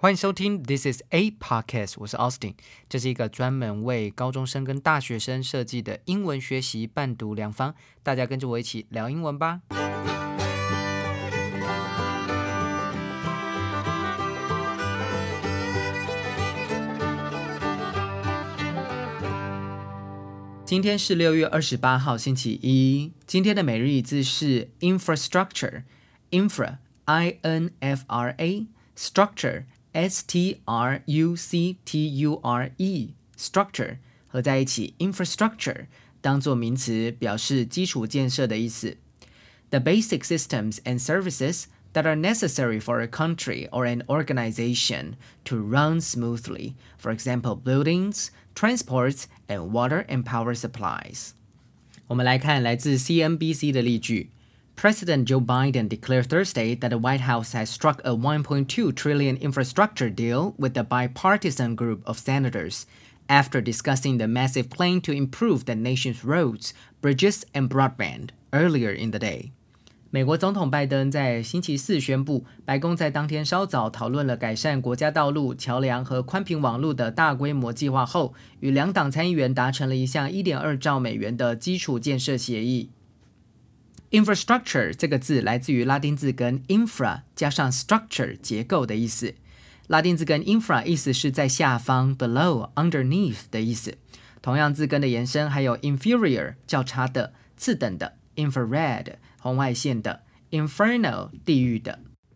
欢迎收听 This is a podcast，我是 Austin，这是一个专门为高中生跟大学生设计的英文学习伴读良方，大家跟着我一起聊英文吧。今天是六月二十八号，星期一。今天的每日一字是 infrastructure，infra，i n f r a，structure。S T R U C T U R E structure 合在一起，infrastructure 当做名词，表示基础建设的意思。The basic systems and services that are necessary for a country or an organization to run smoothly. For example, buildings, transports, and water and power supplies. 我们来看来自 CNBC 的例句。 President Joe Biden declared Thursday that the White House has struck a 1.2 trillion infrastructure deal with a bipartisan group of senators after discussing the massive plan to improve the nation's roads, bridges, and broadband earlier in the day. 美国总统拜登在星期四宣布，白宫在当天稍早讨论了改善国家道路、桥梁和宽频网络的大规模计划后，与两党参议员达成了一项1.2兆美元的基础建设协议。 Infrastructure 这个字来自于拉丁字根 infra 加上 structure 结构的意思。拉丁字根 infra 意思是在下方 below underneath 的意思。同样字根的延伸还有 inferior 较差的、次等的，infrared 红外线的，inferno 地狱的。